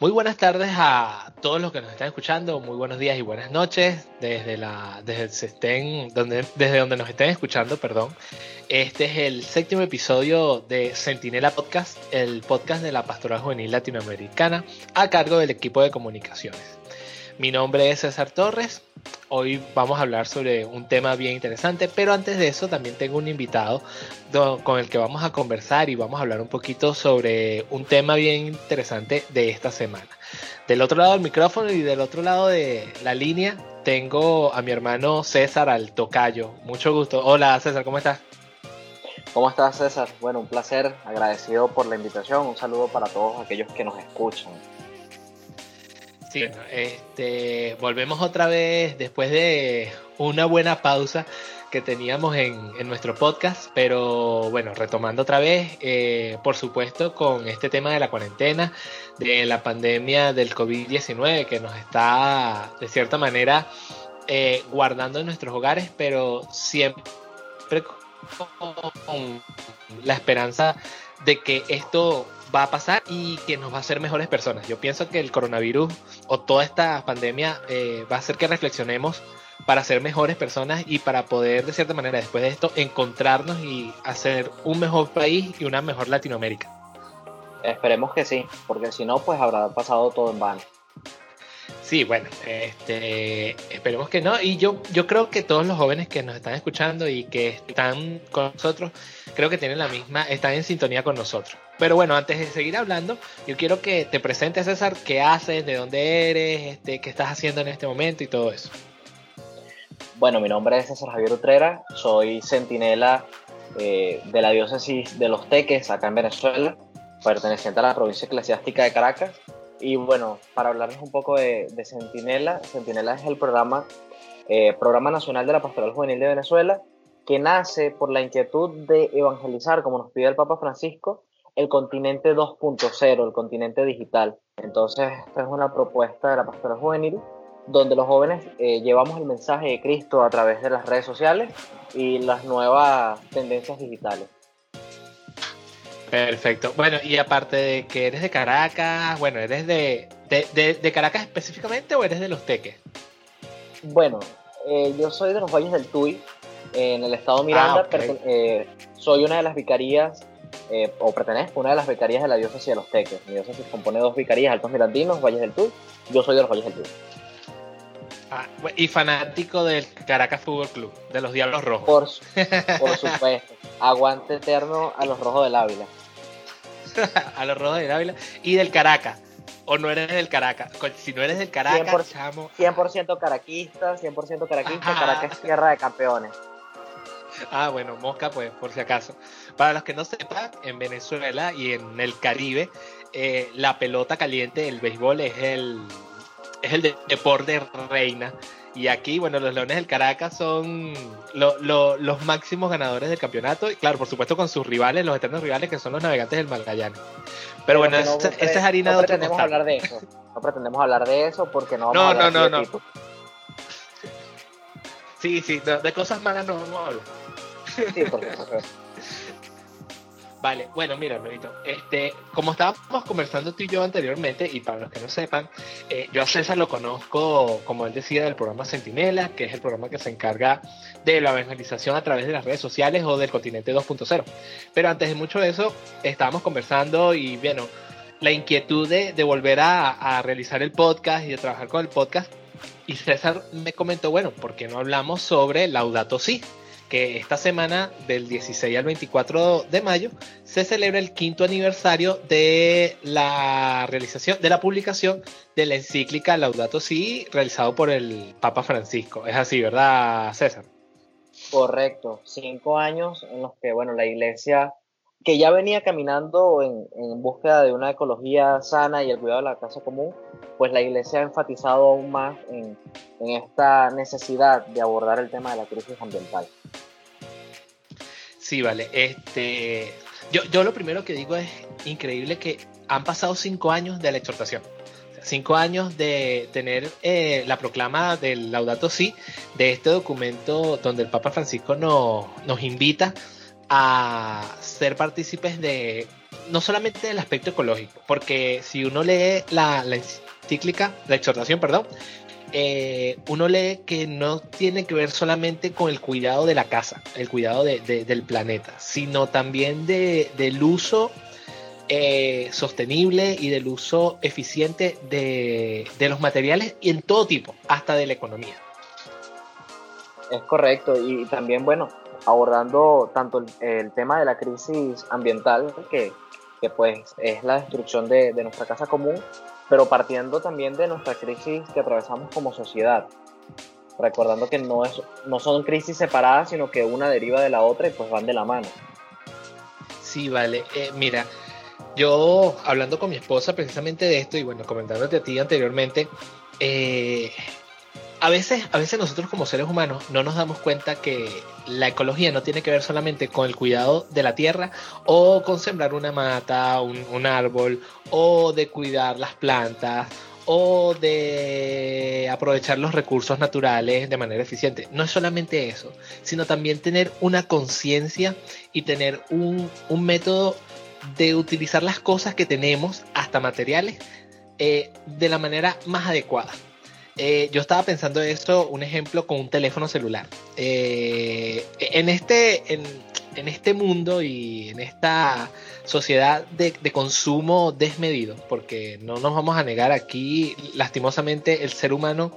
Muy buenas tardes a todos los que nos están escuchando, muy buenos días y buenas noches desde la desde estén donde desde donde nos estén escuchando, perdón. Este es el séptimo episodio de Sentinela Podcast, el podcast de la Pastoral Juvenil Latinoamericana a cargo del equipo de comunicaciones. Mi nombre es César Torres. Hoy vamos a hablar sobre un tema bien interesante, pero antes de eso también tengo un invitado con el que vamos a conversar y vamos a hablar un poquito sobre un tema bien interesante de esta semana. Del otro lado del micrófono y del otro lado de la línea tengo a mi hermano César al tocayo. Mucho gusto. Hola César, ¿cómo estás? ¿Cómo estás César? Bueno, un placer, agradecido por la invitación. Un saludo para todos aquellos que nos escuchan. Sí, este, volvemos otra vez después de una buena pausa que teníamos en, nuestro podcast, pero bueno, retomando otra vez, eh, por supuesto, con este tema de la cuarentena, de la pandemia del COVID-19 que nos está, de cierta manera, eh, guardando en nuestros hogares, pero siempre con la esperanza de que esto va a pasar y que nos va a hacer mejores personas. Yo pienso que el coronavirus o toda esta pandemia eh, va a hacer que reflexionemos para ser mejores personas y para poder, de cierta manera, después de esto, encontrarnos y hacer un mejor país y una mejor Latinoamérica. Esperemos que sí, porque si no, pues habrá pasado todo en vano. Sí, bueno, este, esperemos que no. Y yo, yo creo que todos los jóvenes que nos están escuchando y que están con nosotros, creo que tienen la misma, están en sintonía con nosotros. Pero bueno, antes de seguir hablando, yo quiero que te presentes, César, qué haces, de dónde eres, este, qué estás haciendo en este momento y todo eso. Bueno, mi nombre es César Javier Utrera, soy centinela eh, de la diócesis de Los Teques, acá en Venezuela, perteneciente a la provincia eclesiástica de Caracas y bueno, para hablarles un poco de, Centinela, Centinela es el programa, eh, programa Nacional de la Pastoral Juvenil de Venezuela, que nace por la inquietud de evangelizar, como nos pide el Papa Francisco, el continente 2.0, el continente digital. Entonces, esta es una propuesta de la Pastoral Juvenil donde los jóvenes eh, llevamos el mensaje de Cristo a través de las redes sociales y las nuevas tendencias digitales. Perfecto. Bueno, y aparte de que eres de Caracas, bueno, ¿eres de, de, Caracas específicamente o eres de Los Teques? Bueno, eh, yo soy de los Valles del Tuy, en el estado Miranda. Ah, eh, soy una de las vicarías, eh, o pertenezco a una de las vicarías de la diócesis de Los Teques. Mi diócesis compone de dos vicarías, Altos Mirandinos, Valles del Tuy. Yo soy de los Valles del Tuy. Ah, y fanático del Caracas Fútbol Club, de los Diablos Rojos. Por, por supuesto. Aguante eterno a los Rojos del Ávila. a los Rojos de Ávila y del Caracas. O no eres del Caracas. Si no eres del Caracas, 100%, chamo. 100% caraquista, 100% caraquista. Caracas es tierra de campeones. Ah, bueno, Mosca, pues, por si acaso. Para los que no sepan, en Venezuela y en el Caribe, eh, la pelota caliente, el béisbol, es el, es el deporte reina y aquí, bueno, los Leones del Caracas son los máximos ganadores del campeonato. Y claro, por supuesto, con sus rivales, los eternos rivales que son los navegantes del Magallanes. Pero, bueno, esa es harina no de pretendemos hablar de eso. No pretendemos hablar de eso porque no vamos no, a hablar no, no, no. Sí, sí, de, cosas malas no vamos a hablar. Sí, por Vale, bueno, mira, Benito, este, como estábamos conversando tú y yo anteriormente, y para los que no sepan, eh, yo a César lo conozco, como él decía, del programa Centinela, que es el programa que se encarga de la evangelización a través de las redes sociales o del continente 2.0. Pero antes de mucho de eso, estábamos conversando y, bueno, la inquietud de, volver a, a realizar el podcast y de trabajar con el podcast. Y César me comentó, bueno, ¿por qué no hablamos sobre Laudato Si? Que esta semana, del 16 al 24 de mayo, se celebra el quinto aniversario de la realización, de la publicación de la encíclica Laudato Si, realizado por el Papa Francisco. Es así, ¿verdad, César? Correcto, cinco años en los que, bueno, la iglesia que ya venía caminando en, en, búsqueda de una ecología sana y el cuidado de la casa común, pues la iglesia ha enfatizado aún más en, en esta necesidad de abordar el tema de la crisis ambiental. Sí, vale. Este, yo, yo lo primero que digo es increíble que han pasado cinco años de la exhortación. Cinco años de tener eh, la proclama del Laudato Si, de este documento donde el Papa Francisco nos invita a ser partícipes de no solamente del aspecto ecológico, porque si uno lee la, la encíclica, la exhortación, perdón, eh, uno lee que no tiene que ver solamente con el cuidado de la casa, el cuidado del planeta, sino también del uso eh, sostenible y del uso eficiente de, los materiales y en todo tipo, hasta de la economía. Es correcto, y también, bueno, abordando tanto el, tema de la crisis ambiental, que, pues es la destrucción de nuestra casa común, pero partiendo también de nuestra crisis que atravesamos como sociedad, recordando que no, es, no son crisis separadas, sino que una deriva de la otra y pues van de la mano. Sí, vale. Eh, mira, yo hablando con mi esposa precisamente de esto y bueno, comentándote a ti anteriormente, eh, a veces, a veces nosotros como seres humanos no nos damos cuenta que la ecología no tiene que ver solamente con el cuidado de la tierra o con sembrar una mata, un, árbol o de cuidar las plantas o de aprovechar los recursos naturales de manera eficiente. No es solamente eso, sino también tener una conciencia y tener un, método de utilizar las cosas que tenemos, hasta materiales, eh, de la manera más adecuada. Eh, yo estaba pensando esto, un ejemplo con un teléfono celular. Eh, en, este, en, este mundo y en esta sociedad de, consumo desmedido, porque no nos vamos a negar aquí, lastimosamente el ser humano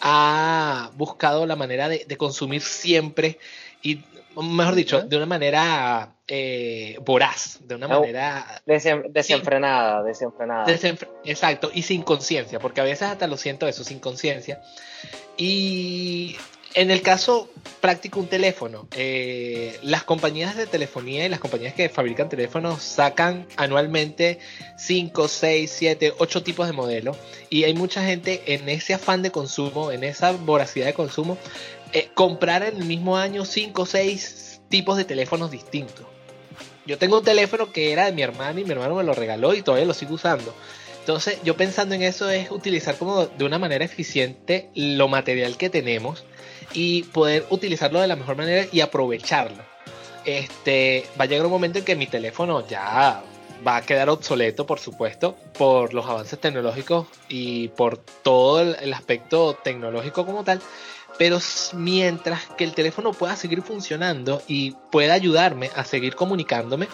ha buscado la manera de, de consumir siempre y mejor dicho, de una manera eh, voraz, de una manera... desenfrenada, desenfrenada. exacto, y sin conciencia, porque a veces hasta lo siento eso, sin conciencia. Y en el caso práctico, un teléfono, eh, las compañías de telefonía y las compañías que fabrican teléfonos sacan anualmente 5, 6, 7, 8 tipos de modelos y hay mucha gente en ese afán de consumo, en esa voracidad de consumo, eh, comprar en el mismo año 5 o 6 tipos de teléfonos distintos. Yo tengo un teléfono que era de mi hermano y mi hermano me lo regaló y todavía lo sigo usando. Entonces, yo pensando en eso es utilizar como de una manera eficiente lo material que tenemos y poder utilizarlo de la mejor manera y aprovecharlo. Este, va a llegar un momento en que mi teléfono ya va a quedar obsoleto, por supuesto, por los avances tecnológicos y por todo el aspecto tecnológico como tal, pero mientras que el teléfono pueda seguir funcionando y pueda ayudarme a seguir comunicándome,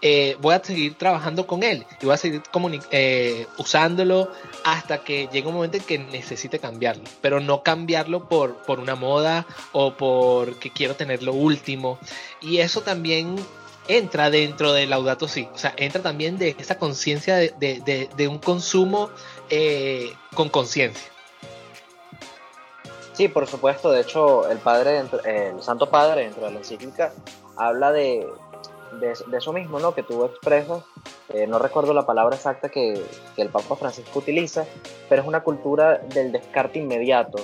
eh, voy a seguir trabajando con él y voy a seguir eh, usándolo hasta que llegue un momento en que necesite cambiarlo, pero no cambiarlo por, por una moda o porque quiero tener lo último. Y eso también entra dentro del Laudato Si, o sea, entra también de esa conciencia de, un consumo eh, con conciencia. Sí, por supuesto. De hecho, el padre, el Santo Padre, dentro de la encíclica, habla de, eso mismo, ¿no? Que tú expresas. Eh, no recuerdo la palabra exacta que, el Papa Francisco utiliza, pero es una cultura del descarte inmediato.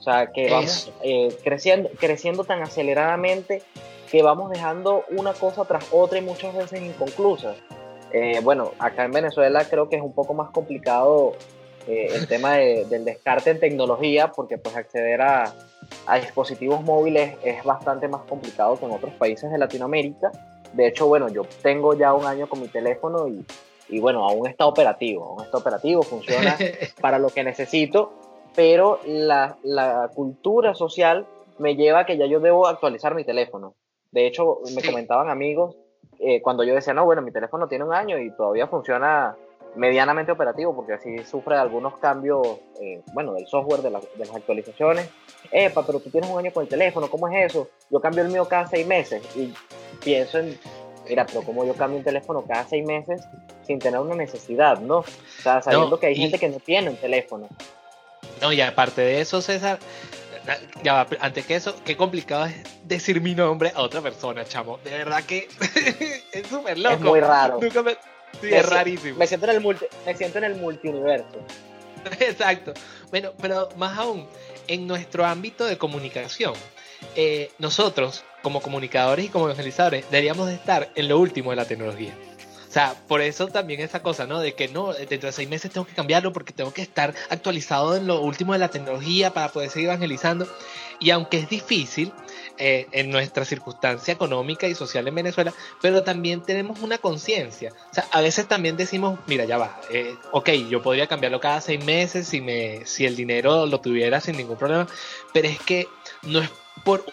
O sea, que vamos eh, creciendo, creciendo tan aceleradamente que vamos dejando una cosa tras otra y muchas veces inconclusas. Eh, bueno, acá en Venezuela creo que es un poco más complicado eh, el tema del descarte en tecnología, porque pues acceder a, dispositivos móviles es bastante más complicado que en otros países de Latinoamérica. De hecho, bueno, yo tengo ya un año con mi teléfono y, y bueno, aún está operativo, aún está operativo, funciona para lo que necesito, pero la, la, cultura social me lleva a que ya yo debo actualizar mi teléfono. De hecho, me comentaban amigos eh, cuando yo decía, no, bueno, mi teléfono tiene un año y todavía funciona medianamente operativo, porque así sufre algunos cambios, eh, bueno, del software, de, de, las actualizaciones. Epa, pero tú tienes un año con el teléfono, ¿cómo es eso? Yo cambio el mío cada seis meses y pienso en, mira, pero ¿cómo yo cambio un teléfono cada seis meses sin tener una necesidad, no? O sea, sabiendo que hay gente que no tiene un teléfono. No, y aparte de eso, César, ya antes que eso, qué complicado es decir mi nombre a otra persona, chamo. De verdad que es súper loco. Es muy raro. Sí, es rarísimo. Me siento en el multi, me siento en el multiuniverso. Exacto. Bueno, pero más aún, en nuestro ámbito de comunicación, eh, nosotros, como comunicadores y como evangelizadores, deberíamos de estar en lo último de la tecnología. O sea, por eso también esa cosa, ¿no? De que no, dentro de seis meses tengo que cambiarlo porque tengo que estar actualizado en lo último de la tecnología para poder seguir evangelizando. Y aunque es difícil, eh, en nuestra circunstancia económica y social en Venezuela, pero también tenemos una conciencia. O sea, a veces también decimos, mira, ya va, eh, ok, yo podría cambiarlo cada seis meses si, me, si el dinero lo tuviera sin ningún problema, pero es que no es por,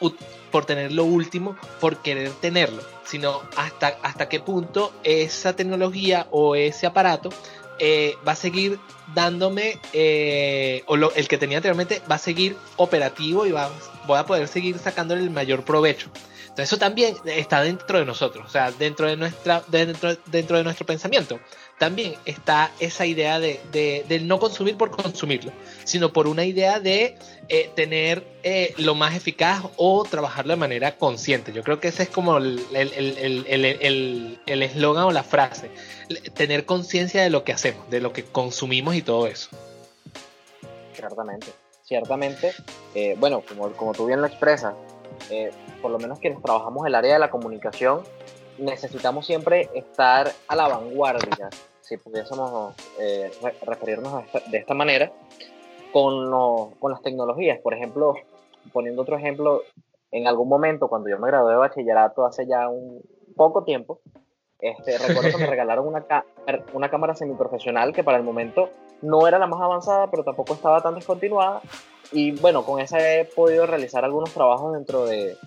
por tener lo último, por querer tenerlo, sino hasta, hasta qué punto esa tecnología o ese aparato eh, va a seguir dándome, eh, o el que tenía anteriormente va a seguir operativo y va, voy a poder seguir sacándole el mayor provecho. Entonces eso también está dentro de nosotros, o sea, dentro de, nuestra, dentro, dentro de nuestro pensamiento. También está esa idea de, de, no consumir por consumirlo, sino por una idea de eh, tener eh, lo más eficaz o trabajarlo de manera consciente. Yo creo que ese es como el eslogan o la frase, tener conciencia de lo que hacemos, de lo que consumimos y todo eso. Ciertamente, ciertamente, eh, bueno, como, como tú bien lo expresas, por lo menos quienes trabajamos en el área de la comunicación, necesitamos siempre estar a la vanguardia, si pudiésemos eh, referirnos de esta manera, con, con las tecnologías. Por ejemplo, poniendo otro ejemplo, en algún momento cuando yo me gradué de bachillerato hace ya un poco tiempo, este, recuerdo que me regalaron una, una cámara semiprofesional que para el momento no era la más avanzada, pero tampoco estaba tan descontinuada. Y bueno, con esa he podido realizar algunos trabajos dentro de,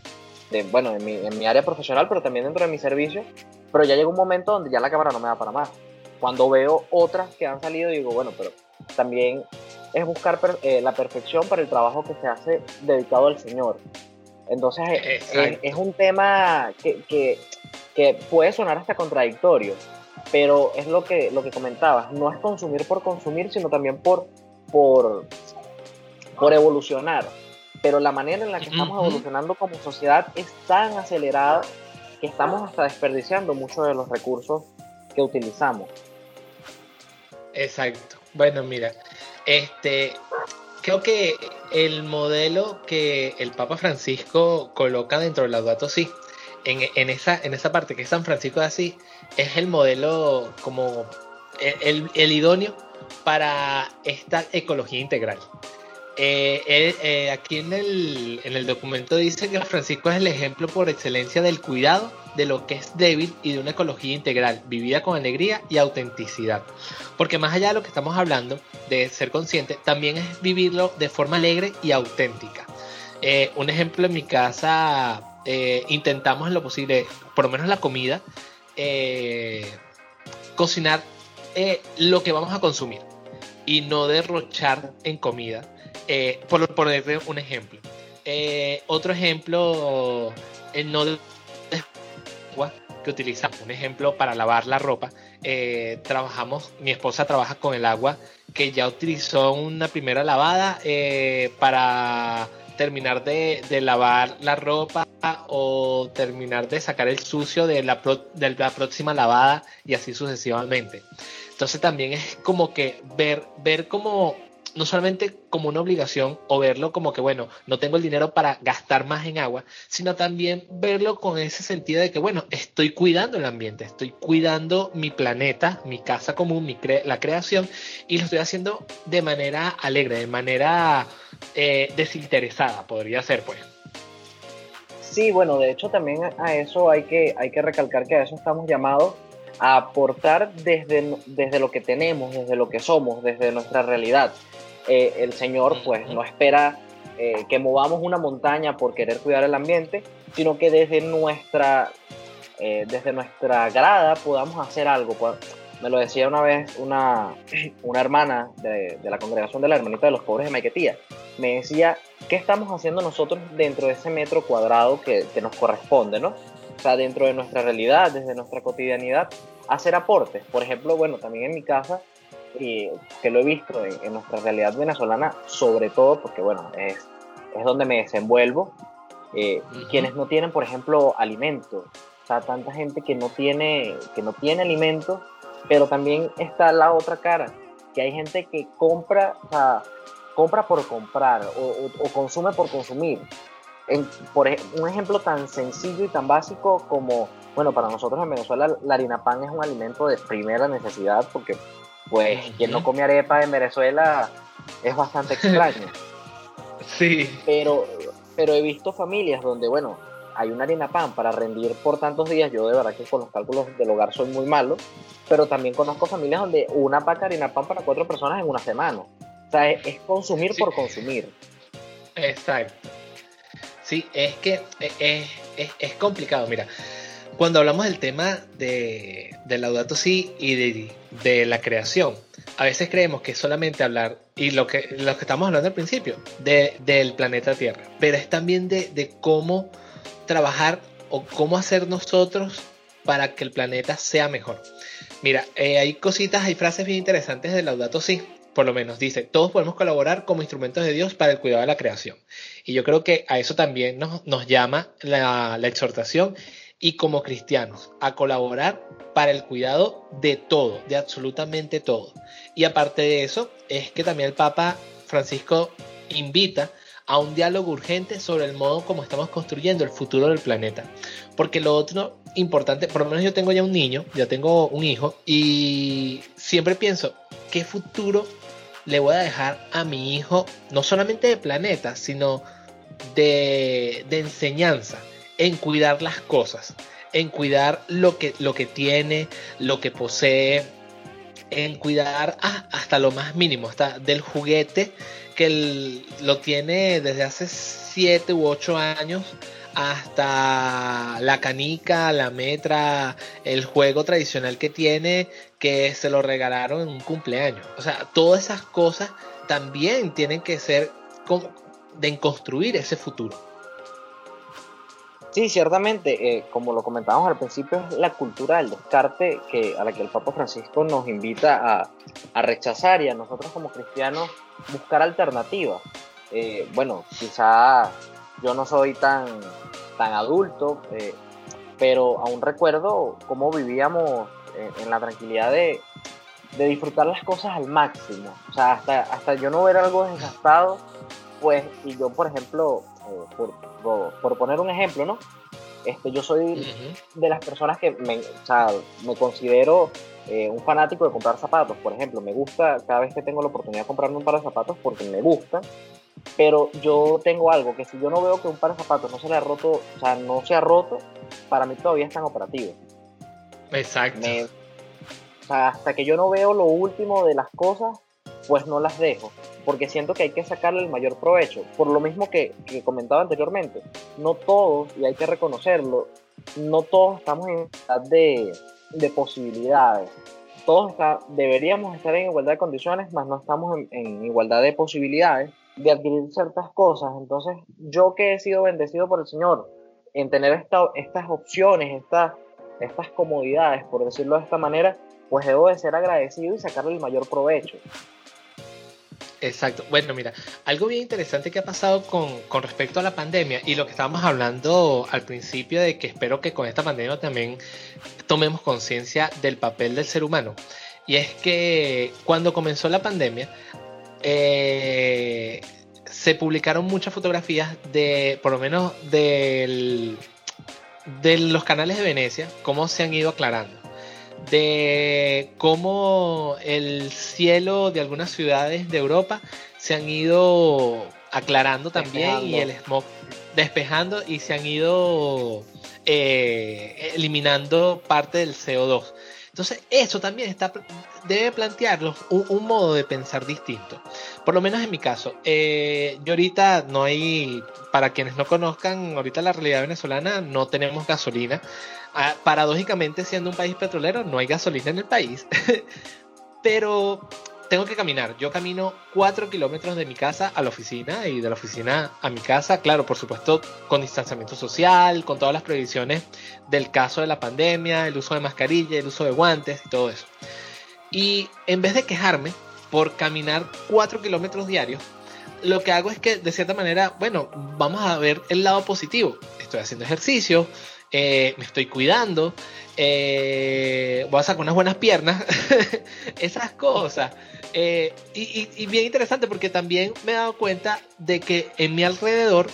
de bueno, en mi, en mi, área profesional, pero también dentro de mi servicio. Pero ya llegó un momento donde ya la cámara no me da para más. Cuando veo otras que han salido, digo, bueno, pero también es buscar eh, la perfección para el trabajo que se hace dedicado al Señor. Entonces, es, es, un tema que, que, que, puede sonar hasta contradictorio, pero es lo que, lo que comentabas, no es consumir por consumir, sino también por, por, por evolucionar. Pero la manera en la que estamos evolucionando como sociedad es tan acelerada que estamos hasta desperdiciando muchos de los recursos que utilizamos. Exacto. Bueno, mira, este, creo que el modelo que el Papa Francisco coloca dentro del Laudato Si, en, en, esa, en esa parte que es San Francisco de Asís, es el modelo como el idóneo para esta ecología integral. Eh, eh, aquí en el, en el documento dice que Francisco es el ejemplo por excelencia del cuidado de lo que es débil y de una ecología integral, vivida con alegría y autenticidad. Porque más allá de lo que estamos hablando, de ser consciente, también es vivirlo de forma alegre y auténtica. Eh, un ejemplo en mi casa, intentamos en lo posible, por lo menos la comida, cocinar lo que vamos a consumir y no derrochar en comida eh, por poner un ejemplo. Eh, otro ejemplo, el no de agua que utilizamos. Un ejemplo para lavar la ropa. Eh, trabajamos, mi esposa trabaja con el agua que ya utilizó una primera lavada para terminar de, lavar la ropa o terminar de sacar el sucio de la, de la próxima lavada y así sucesivamente. Entonces también es como que ver, ver cómo no solamente como una obligación o verlo como que, bueno, no tengo el dinero para gastar más en agua, sino también verlo con ese sentido de que, bueno, estoy cuidando el ambiente, estoy cuidando mi planeta, mi casa común, mi la creación, y lo estoy haciendo de manera alegre, de manera eh, desinteresada, podría ser, pues. Sí, bueno, de hecho también a eso hay que, hay que recalcar que a eso estamos llamados a aportar desde, desde lo que tenemos, desde lo que somos, desde nuestra realidad. Eh, el Señor pues no espera eh, que movamos una montaña por querer cuidar el ambiente, sino que desde nuestra, eh, desde nuestra grada podamos hacer algo. Me lo decía una vez una, una hermana de, de, la congregación de la Hermanita de los Pobres de Maiquetía. Me decía, ¿qué estamos haciendo nosotros dentro de ese metro cuadrado que, que nos corresponde, no? O sea, dentro de nuestra realidad, desde nuestra cotidianidad, hacer aportes. Por ejemplo, bueno, también en mi casa y que lo he visto en, nuestra realidad venezolana, sobre todo porque, bueno, es, es donde me desenvuelvo, eh, quienes no tienen, por ejemplo, alimentos, o sea, tanta gente que no tiene, que no tiene alimentos, pero también está la otra cara, que hay gente que compra, o sea, compra por comprar o, consume por consumir. En, por un ejemplo tan sencillo y tan básico como, bueno, para nosotros en Venezuela la harina pan es un alimento de primera necesidad porque pues quien no come arepa en Venezuela es bastante extraño. sí. Pero, pero he visto familias donde, bueno, hay una harina pan para rendir por tantos días. Yo de verdad que con los cálculos del hogar soy muy malo, pero también conozco familias donde una paca de harina pan para cuatro personas en una semana. O sea, es, consumir por consumir. Exacto. Sí, es que es, es, complicado. Mira, cuando hablamos del tema de, de Laudato Si y de, de, la creación, a veces creemos que solamente hablar, y lo que, lo que estamos hablando al principio, de, del planeta Tierra, pero es también de, cómo trabajar o cómo hacer nosotros para que el planeta sea mejor. Mira, eh, hay cositas, hay frases bien interesantes de Laudato Si, por lo menos dice, todos podemos colaborar como instrumentos de Dios para el cuidado de la creación. Y yo creo que a eso también nos, nos llama la, la exhortación y como cristianos a colaborar para el cuidado de todo, de absolutamente todo. Y aparte de eso, es que también el Papa Francisco invita a un diálogo urgente sobre el modo como estamos construyendo el futuro del planeta. Porque lo otro importante, por lo menos yo tengo ya un niño, ya tengo un hijo, y siempre pienso, ¿qué futuro le voy a dejar a mi hijo, no solamente de planeta, sino de, de enseñanza, en cuidar las cosas, en cuidar lo que, lo que tiene, lo que posee, en cuidar ah, hasta lo más mínimo, hasta del juguete que lo tiene desde hace 7 u 8 años hasta la canica, la metra, el juego tradicional que tiene que se lo regalaron en un cumpleaños. O sea, todas esas cosas también tienen que ser de construir ese futuro. Sí, ciertamente, eh, como lo comentábamos al principio, es la cultura del descarte que, a la que el Papa Francisco nos invita a, rechazar y a nosotros como cristianos buscar alternativas. Eh, bueno, quizá yo no soy tan, tan adulto, eh, pero aún recuerdo cómo vivíamos en la tranquilidad de, disfrutar las cosas al máximo. O sea, hasta, hasta yo no ver algo desgastado, pues, y yo, por ejemplo, por, por, poner un ejemplo, ¿no? Este, yo soy de las personas que me, o sea, me considero eh, un fanático de comprar zapatos. Por ejemplo, me gusta cada vez que tengo la oportunidad de comprarme un par de zapatos porque me gusta. Pero yo tengo algo que si yo no veo que un par de zapatos no se le ha roto, o sea, no se ha roto, para mí todavía es tan operativo. Exacto. o sea, hasta que yo no veo lo último de las cosas, pues no las dejo porque siento que hay que sacarle el mayor provecho. Por lo mismo que, que comentaba anteriormente, no todos, y hay que reconocerlo, no todos estamos en igualdad de, de posibilidades. Todos deberíamos estar en igualdad de condiciones, mas no estamos en, igualdad de posibilidades de adquirir ciertas cosas. Entonces, yo que he sido bendecido por el Señor en tener estas opciones, estas, estas comodidades, por decirlo de esta manera, pues debo de ser agradecido y sacarle el mayor provecho. Exacto. Bueno, mira, algo bien interesante que ha pasado con, respecto a la pandemia y lo que estábamos hablando al principio de que espero que con esta pandemia también tomemos conciencia del papel del ser humano. Y es que cuando comenzó la pandemia, eh, se publicaron muchas fotografías de, por lo menos, de los canales de Venecia, cómo se han ido aclarando de cómo el cielo de algunas ciudades de Europa se han ido aclarando también y el smog despejando y se han ido eh, eliminando parte del CO2. Entonces, eso también está, debe plantearlos un, modo de pensar distinto. Por lo menos en mi caso, eh, yo ahorita no hay, para quienes no conozcan, ahorita la realidad venezolana no tenemos gasolina. Ah, paradójicamente, siendo un país petrolero, no hay gasolina en el país. Pero tengo que caminar. Yo camino 4 kilómetros de mi casa a la oficina y de la oficina a mi casa, claro, por supuesto, con distanciamiento social, con todas las previsiones del caso de la pandemia, el uso de mascarilla, el uso de guantes y todo eso. Y en vez de quejarme por caminar 4 kilómetros diarios, lo que hago es que de cierta manera, bueno, vamos a ver el lado positivo. Estoy haciendo ejercicio, eh, me estoy cuidando, eh, voy a sacar unas buenas piernas, esas cosas. Eh, y, bien interesante porque también me he dado cuenta de que en mi alrededor,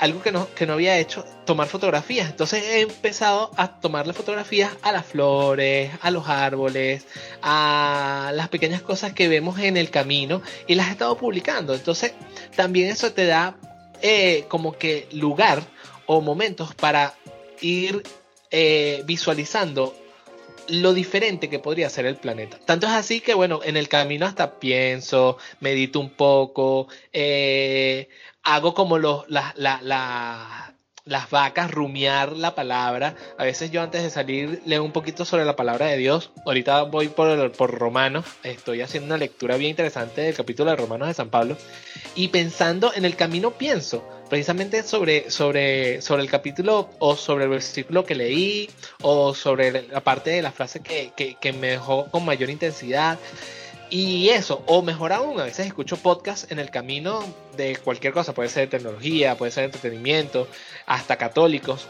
algo que no, que no había hecho, tomar fotografías. Entonces he empezado a tomarle fotografías a las flores, a los árboles, a las pequeñas cosas que vemos en el camino y las he estado publicando. Entonces también eso te da eh, como que lugar o momentos para ir eh, visualizando lo diferente que podría ser el planeta. Tanto es así que, bueno, en el camino hasta pienso, medito un poco, eh, hago como los, la, las vacas, rumiar la palabra. A veces yo antes de salir leo un poquito sobre la palabra de Dios. Ahorita voy por, por Romanos. Estoy haciendo una lectura bien interesante del capítulo de Romanos de San Pablo. Y pensando en el camino pienso precisamente sobre, sobre, sobre el capítulo o sobre el versículo que leí o sobre la parte de la frase que, que, que me dejó con mayor intensidad. Y eso, o mejor aún, a veces escucho podcasts en el camino de cualquier cosa, puede ser tecnología, puede ser entretenimiento, hasta católicos.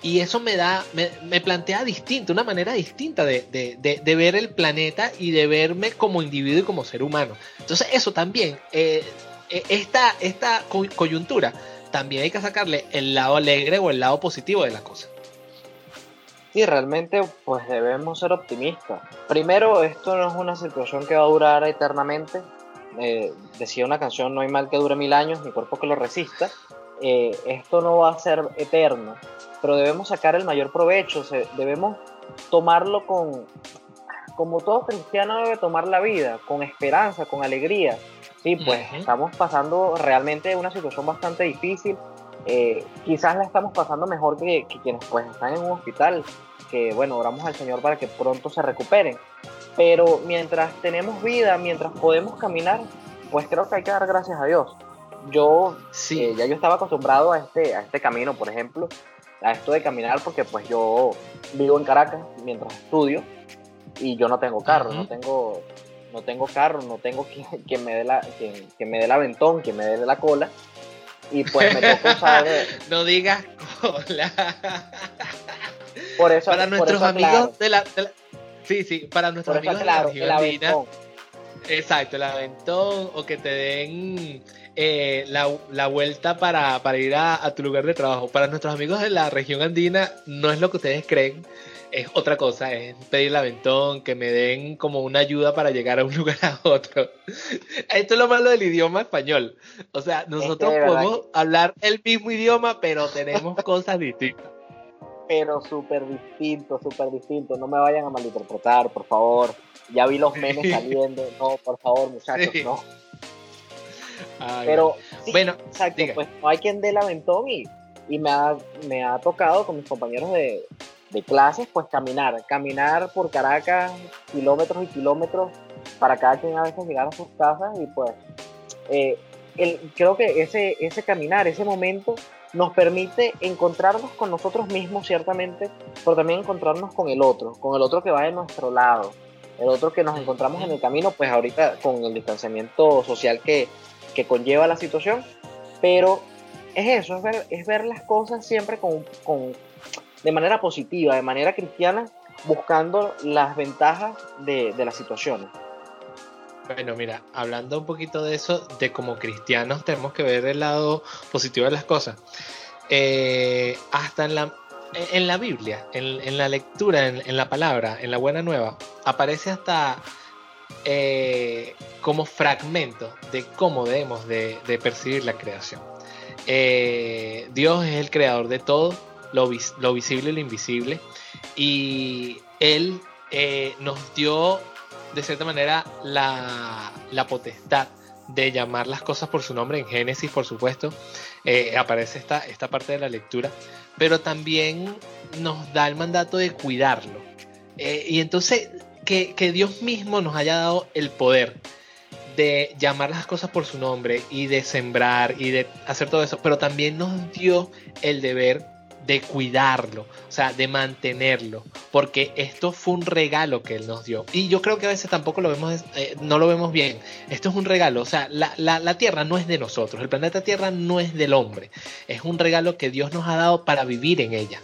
Y eso me da, me, plantea distinto, una manera distinta de, de, ver el planeta y de verme como individuo y como ser humano. Entonces eso también, eh, eh, esta, esta coyuntura, también hay que sacarle el lado alegre o el lado positivo de la cosa. Sí, realmente pues debemos ser optimistas. Primero, esto no es una situación que va a durar eternamente. Eh, decía una canción, no hay mal que dure mil años, mi cuerpo que lo resista. Eh, esto no va a ser eterno, pero debemos sacar el mayor provecho, debemos tomarlo con, como todo cristiano debe tomar la vida, con esperanza, con alegría. Sí, pues estamos pasando realmente una situación bastante difícil, eh, quizás la estamos pasando mejor que, quienes pues están en un hospital, que bueno, oramos al Señor para que pronto se recuperen. Pero mientras tenemos vida, mientras podemos caminar, pues creo que hay que dar gracias a Dios. Yo sí. Eh, ya yo estaba acostumbrado a este, a este camino, por ejemplo, a esto de caminar, porque pues yo vivo en Caracas mientras estudio y yo no tengo carro, no tengo no tengo carro, no tengo quien, me dé la quien, quien me dé el aventón, quien me dé la cola y pues me tocó usar. no digas cola. Por eso, para nuestros amigos de, la, Sí, sí, para nuestros amigos de la región Exacto, el aventón o que te den eh, la, vuelta para, ir a, a, tu lugar de trabajo. Para nuestros amigos de la región andina no es lo que ustedes creen es otra cosa, es pedir el aventón, que me den como una ayuda para llegar a un lugar a otro. Esto es lo malo del idioma español. O sea, nosotros podemos hablar el mismo idioma, pero tenemos cosas distintas. Pero súper distinto, súper distinto. No me vayan a malinterpretar, por favor. Ya vi los memes saliendo. No, por favor, muchachos, no. pero, bueno, exacto, pues no hay quien dé el aventón y, y me, ha, me ha tocado con mis compañeros de, de clases, pues caminar, caminar por Caracas kilómetros y kilómetros para cada quien a veces llegar a sus casas y pues eh, creo que ese, ese caminar, ese momento nos permite encontrarnos con nosotros mismos ciertamente, pero también encontrarnos con el otro, con el otro que va de nuestro lado, el otro que nos encontramos en el camino, pues ahorita con el distanciamiento social que, que conlleva la situación, pero es eso, es ver, es ver las cosas siempre con, de manera positiva, de manera cristiana, buscando las ventajas de, de las situaciones. Bueno, mira, hablando un poquito de eso, de como cristianos tenemos que ver el lado positivo de las cosas. Eh, hasta en la, en la Biblia, en, la lectura, en, la palabra, en la buena nueva, aparece hasta eh, como fragmento de cómo debemos de, percibir la creación. Eh, Dios es el creador de todo, lo, visible y lo invisible. Y Él eh, nos dio, de cierta manera, la, potestad de llamar las cosas por su nombre en Génesis, por supuesto. Eh, aparece esta, esta parte de la lectura, pero también nos da el mandato de cuidarlo. Eh, y entonces, que, que Dios mismo nos haya dado el poder de llamar las cosas por su nombre y de sembrar y de hacer todo eso, pero también nos dio el deber de cuidarlo, o sea, de mantenerlo, porque esto fue un regalo que él nos dio. Y yo creo que a veces tampoco lo vemos, eh, no lo vemos bien. Esto es un regalo, o sea, la, la, Tierra no es de nosotros, el planeta Tierra no es del hombre, es un regalo que Dios nos ha dado para vivir en ella.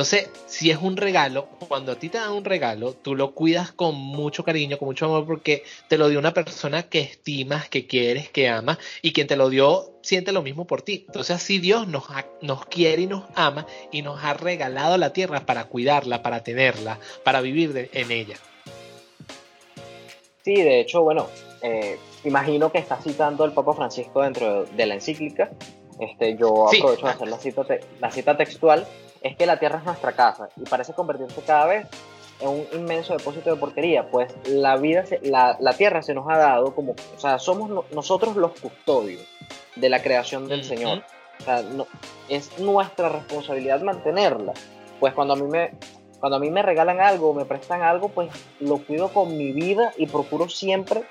Entonces, si es un regalo, cuando a ti te dan un regalo, tú lo cuidas con mucho cariño, con mucho amor, porque te lo dio una persona que estimas, que quieres, que amas, y quien te lo dio siente lo mismo por ti. Entonces, así Dios nos, nos quiere y nos ama y nos ha regalado la tierra para cuidarla, para tenerla, para vivir en ella. Sí, de hecho, bueno, eh, imagino que está citando el Papa Francisco dentro de la encíclica este, yo aprovecho de hacer la cita, la cita textual, es que la Tierra es nuestra casa y parece convertirse cada vez en un inmenso depósito de porquería, pues la vida, la, la, Tierra se nos ha dado como, o sea, somos nosotros los custodios de la creación del Señor. O sea, no, es nuestra responsabilidad mantenerla. Pues cuando a mí me, cuando a mí me regalan algo, me prestan algo, pues lo cuido con mi vida y procuro siempre,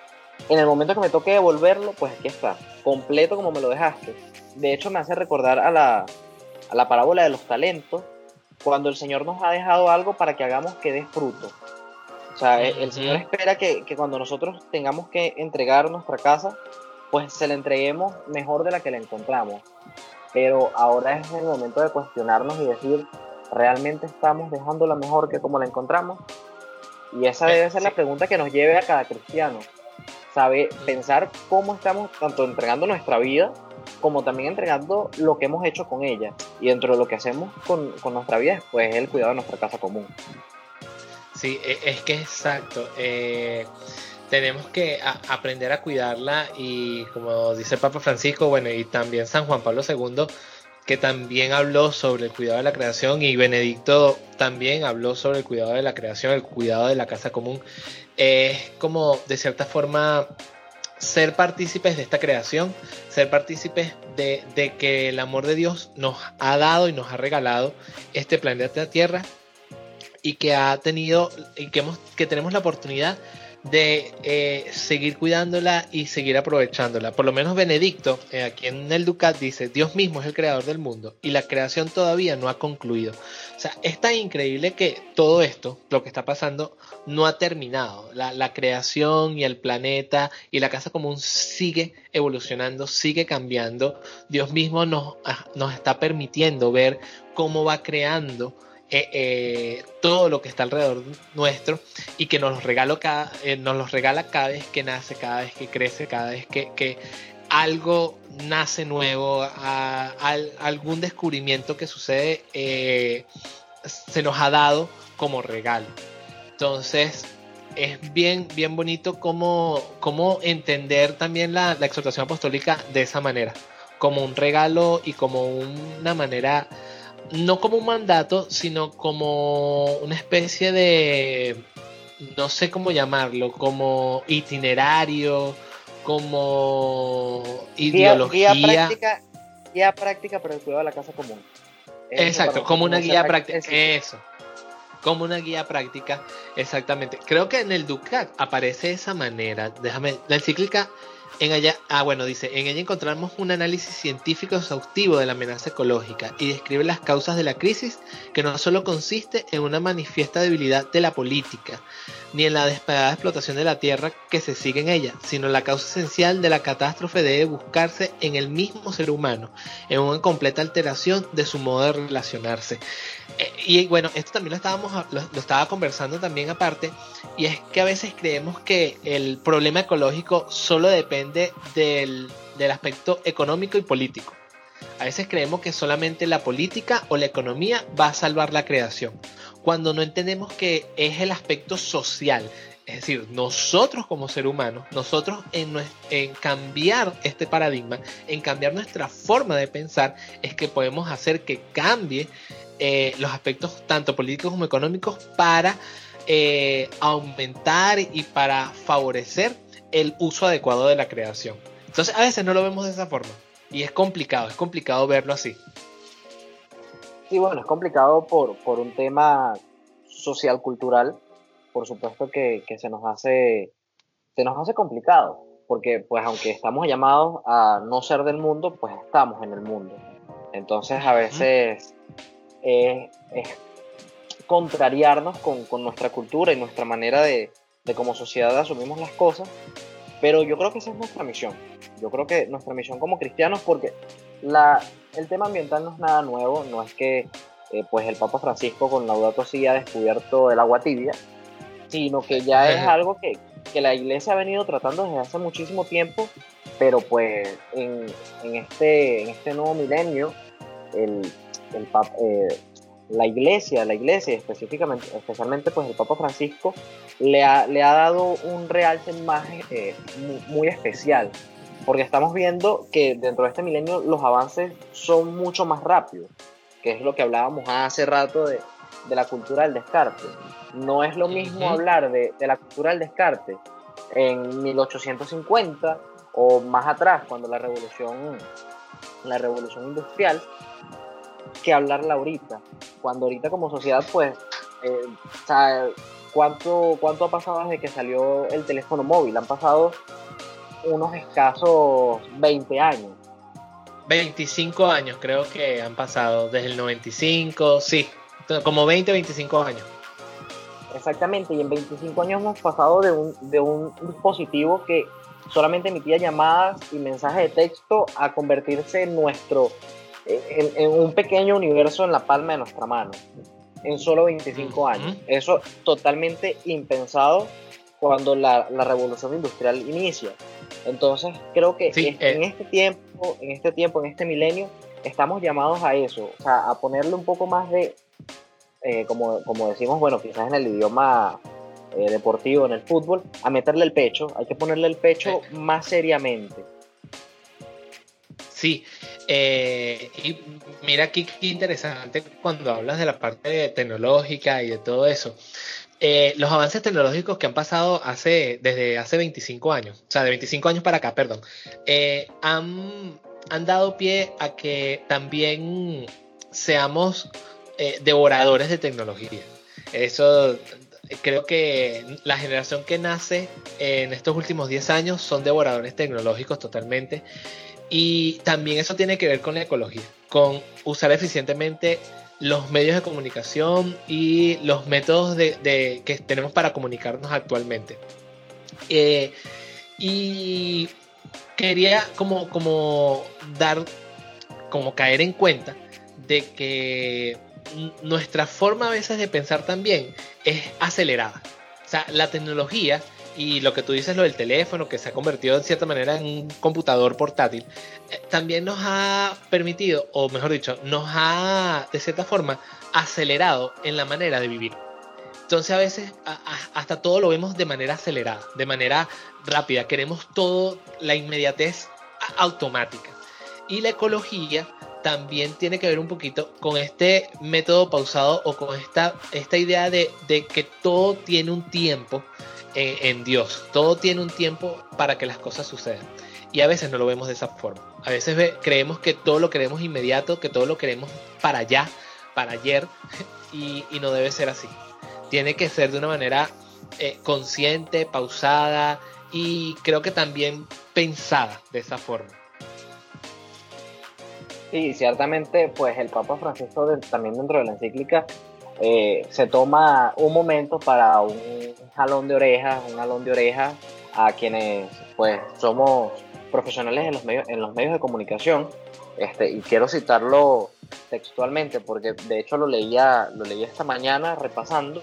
en el momento que me toque devolverlo, pues aquí está, completo como me lo dejaste. De hecho, me hace recordar a la, a la parábola de los talentos, cuando el Señor nos ha dejado algo para que hagamos que dé fruto. O sea, el, Señor espera que, que, cuando nosotros tengamos que entregar nuestra casa, pues se la entreguemos mejor de la que la encontramos. Pero ahora es el momento de cuestionarnos y decir, ¿realmente estamos dejándola mejor que como la encontramos? Y esa debe ser la pregunta que nos lleve a cada cristiano. Sabe, pensar cómo estamos tanto entregando nuestra vida como también entregando lo que hemos hecho con ella. Y dentro de lo que hacemos con, nuestra vida, pues es el cuidado de nuestra casa común. Sí, e, es que exacto. Eh, tenemos que aprender a cuidarla y como dice Papa Francisco, bueno, y también San Juan Pablo II, que también habló sobre el cuidado de la creación y Benedicto también habló sobre el cuidado de la creación, el cuidado de la casa común. Es como de cierta forma ser partícipes de esta creación, ser partícipes de, que el amor de Dios nos ha dado y nos ha regalado este planeta Tierra y que ha tenido y que, hemos, que tenemos la oportunidad de eh, seguir cuidándola y seguir aprovechándola. Por lo menos Benedicto, eh, aquí en el Ducat, dice, Dios mismo es el creador del mundo y la creación todavía no ha concluido. O sea, es tan increíble que todo esto, lo que está pasando, no ha terminado. La, creación y el planeta y la casa común sigue evolucionando, sigue cambiando. Dios mismo nos, ah, nos está permitiendo ver cómo va creando eh, eh, todo lo que está alrededor nuestro y que nos, regalo cada, eh, nos los regala cada vez que nace, cada vez que crece, cada vez que, algo nace nuevo, algún descubrimiento que sucede se nos ha dado como regalo. Entonces, es bien, bien bonito cómo, cómo entender también la, la exhortación apostólica de esa manera, como un regalo y como una manera no como un mandato, sino como una especie de, no sé cómo llamarlo, como itinerario, como ideología. Guía, práctica, guía práctica para el cuidado de la casa común. Exacto, como una guía práctica. Eso. Como una guía práctica, exactamente. Creo que en el Ducat aparece de esa manera. Déjame, la encíclica en ella, ah, bueno, dice, en ella encontramos un análisis científico exhaustivo de la amenaza ecológica y describe las causas de la crisis que no solo consiste en una manifiesta debilidad de la política, ni en la despegada explotación de la tierra que se sigue en ella, sino la causa esencial de la catástrofe debe buscarse en el mismo ser humano, en una completa alteración de su modo de relacionarse. Eh, y bueno, esto también lo estábamos lo, estaba conversando también aparte, y es que a veces creemos que el problema ecológico solo depende del, del aspecto económico y político. A veces creemos que solamente la política o la economía va a salvar la creación cuando no entendemos que es el aspecto social. Es decir, nosotros como ser humanos, nosotros en, cambiar este paradigma, en cambiar nuestra forma de pensar, es que podemos hacer que cambie eh, los aspectos tanto políticos como económicos para eh, aumentar y para favorecer el uso adecuado de la creación. Entonces a veces no lo vemos de esa forma y es complicado, es complicado verlo así. Sí, bueno, es complicado por, por un tema social cultural, por supuesto que, que, se nos hace se nos hace complicado, porque pues aunque estamos llamados a no ser del mundo, pues estamos en el mundo. Entonces a veces es, contrariarnos con, con, nuestra cultura y nuestra manera de, de como sociedad asumimos las cosas, pero yo creo que esa es nuestra misión. Yo creo que nuestra misión como cristianos, porque la, el tema ambiental no es nada nuevo, no es que eh, pues el Papa Francisco con Laudato Si ha descubierto el agua tibia, sino que ya es algo que, que, la iglesia ha venido tratando desde hace muchísimo tiempo, pero pues en, en este, en este nuevo milenio, el, el eh, la iglesia, la iglesia específicamente, especialmente pues el Papa Francisco, le ha, le ha dado un realce más eh, muy, muy especial porque estamos viendo que dentro de este milenio los avances son mucho más rápidos, que es lo que hablábamos hace rato de, de la cultura del descarte. No es lo mismo hablar de, de, la cultura del descarte en 1850 o más atrás, cuando la revolución, la revolución industrial, que hablarla ahorita. Cuando ahorita como sociedad, pues, eh, ¿cuánto, ¿cuánto ha pasado desde que salió el teléfono móvil? Han pasado unos escasos 20 años. 25 años creo que han pasado, desde el 95, sí, como 20, 25 años. Exactamente, y en 25 años hemos pasado de un, de un dispositivo que solamente emitía llamadas y mensajes de texto a convertirse en nuestro, en, un pequeño universo en la palma de nuestra mano, en solo 25 años. Eso totalmente impensado cuando la, la revolución industrial inicia. Entonces creo que en eh. este tiempo, en este tiempo, en este milenio, estamos llamados a eso, o sea, a ponerle un poco más de, eh, como, como decimos, bueno, quizás en el idioma eh, deportivo, en el fútbol, a meterle el pecho, hay que ponerle el pecho más seriamente. Sí, y mira aquí qué interesante cuando hablas de la parte tecnológica y de todo eso. Eh, los avances tecnológicos que han pasado hace, desde hace 25 años, o sea, de 25 años para acá, perdón, eh, han, dado pie a que también seamos eh, devoradores de tecnología. Eso creo que la generación que nace en estos últimos 10 años son devoradores tecnológicos totalmente. Y también eso tiene que ver con la ecología, con usar eficientemente los medios de comunicación y los métodos de, que tenemos para comunicarnos actualmente. Eh, y quería como, como dar, como caer en cuenta de que nuestra forma a veces de pensar también es acelerada. O sea, la tecnología y lo que tú dices, lo del teléfono, que se ha convertido en cierta manera en un computador portátil, eh, también nos ha permitido, o mejor dicho, nos ha, de cierta forma, acelerado en la manera de vivir. Entonces a veces hasta todo lo vemos de manera acelerada, de manera rápida. Queremos todo, la inmediatez automática. Y la ecología también tiene que ver un poquito con este método pausado o con esta, esta idea de, de que todo tiene un tiempo en, Dios. Todo tiene un tiempo para que las cosas sucedan. Y a veces no lo vemos de esa forma. A veces creemos que todo lo queremos inmediato, que todo lo queremos para allá, para ayer, y, no debe ser así. Tiene que ser de una manera eh, consciente, pausada y creo que también pensada de esa forma. Sí, ciertamente, pues el Papa Francisco también dentro de la encíclica eh, se toma un momento para un jalón de orejas, un jalón de orejas a quienes pues somos profesionales en los medios, en los medios de comunicación. Este, y quiero citarlo textualmente porque de hecho lo leía, lo leía esta mañana repasando